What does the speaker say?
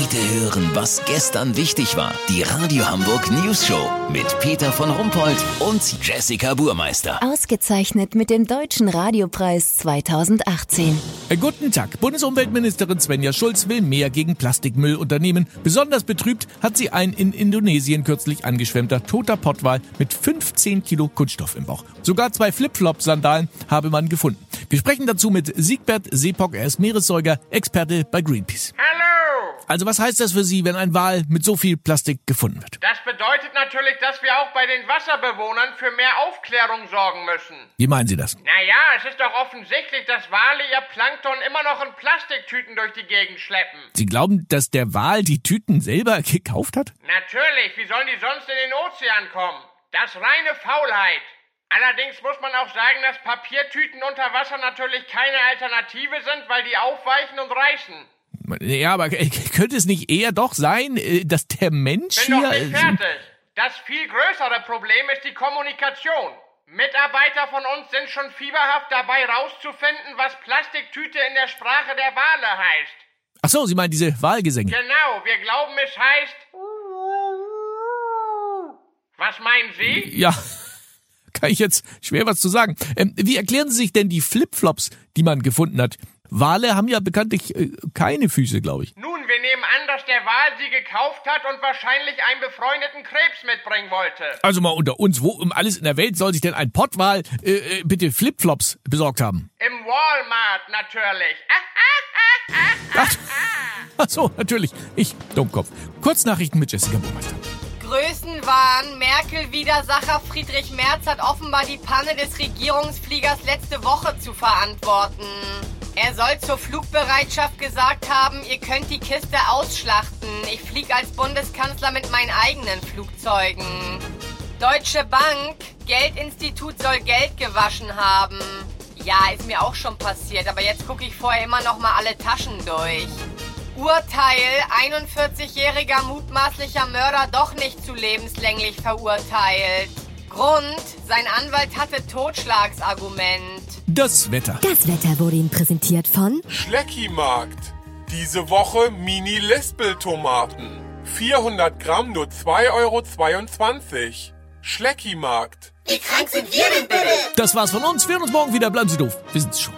Heute hören, was gestern wichtig war. Die Radio Hamburg News Show mit Peter von Rumpold und Jessica Burmeister. Ausgezeichnet mit dem Deutschen Radiopreis 2018. Äh, Guten Tag. Bundesumweltministerin Svenja Schulz will mehr gegen Plastikmüll unternehmen. Besonders betrübt hat sie ein in Indonesien kürzlich angeschwemmter toter Pottwal mit 15 Kilo Kunststoff im Bauch. Sogar zwei Flipflop-Sandalen habe man gefunden. Wir sprechen dazu mit Siegbert Seepock. Er ist Meeressäuger, Experte bei Greenpeace. Hallo! Also was heißt das für Sie, wenn ein Wal mit so viel Plastik gefunden wird? Das bedeutet natürlich, dass wir auch bei den Wasserbewohnern für mehr Aufklärung sorgen müssen. Wie meinen Sie das? Naja, es ist doch offensichtlich, dass Wale ihr Plankton immer noch in Plastiktüten durch die Gegend schleppen. Sie glauben, dass der Wal die Tüten selber gekauft hat? Natürlich, wie sollen die sonst in den Ozean kommen? Das reine Faulheit. Allerdings muss man auch sagen, dass Papiertüten unter Wasser natürlich keine Alternative sind, weil die aufweichen und reißen. Ja, aber könnte es nicht eher doch sein, äh, dass der Mensch Bin hier... noch nicht äh, fertig. Das viel größere Problem ist die Kommunikation. Mitarbeiter von uns sind schon fieberhaft dabei, rauszufinden, was Plastiktüte in der Sprache der Wale heißt. Ach so, Sie meinen diese Wahlgesänge. Genau, wir glauben, es heißt. Was meinen Sie? Ja, kann ich jetzt schwer was zu sagen. Ähm, wie erklären Sie sich denn die Flipflops, die man gefunden hat? Wale haben ja bekanntlich äh, keine Füße, glaube ich. Nun, wir nehmen an, dass der Wal sie gekauft hat und wahrscheinlich einen befreundeten Krebs mitbringen wollte. Also mal unter uns, wo um alles in der Welt soll sich denn ein Pottwal äh, äh, bitte Flipflops besorgt haben? Im Walmart natürlich. Ach, ach so, natürlich. Ich, Dummkopf. Kurznachrichten mit Jessica Burmeister. Größenwahn. Merkel-Widersacher Friedrich Merz hat offenbar die Panne des Regierungsfliegers letzte Woche zu verantworten. Er soll zur Flugbereitschaft gesagt haben, ihr könnt die Kiste ausschlachten. Ich fliege als Bundeskanzler mit meinen eigenen Flugzeugen. Deutsche Bank, Geldinstitut soll Geld gewaschen haben. Ja, ist mir auch schon passiert, aber jetzt gucke ich vorher immer noch mal alle Taschen durch. Urteil, 41-jähriger mutmaßlicher Mörder doch nicht zu lebenslänglich verurteilt. Grund, sein Anwalt hatte Totschlagsargument. Das Wetter. Das Wetter wurde Ihnen präsentiert von Schleckimarkt. Diese Woche Mini-Lispel-Tomaten. 400 Gramm nur 2,22 Euro. Schleckimarkt. Das war's von uns. Wir hören uns morgen wieder. Bleiben Sie doof. Wir sind's schon.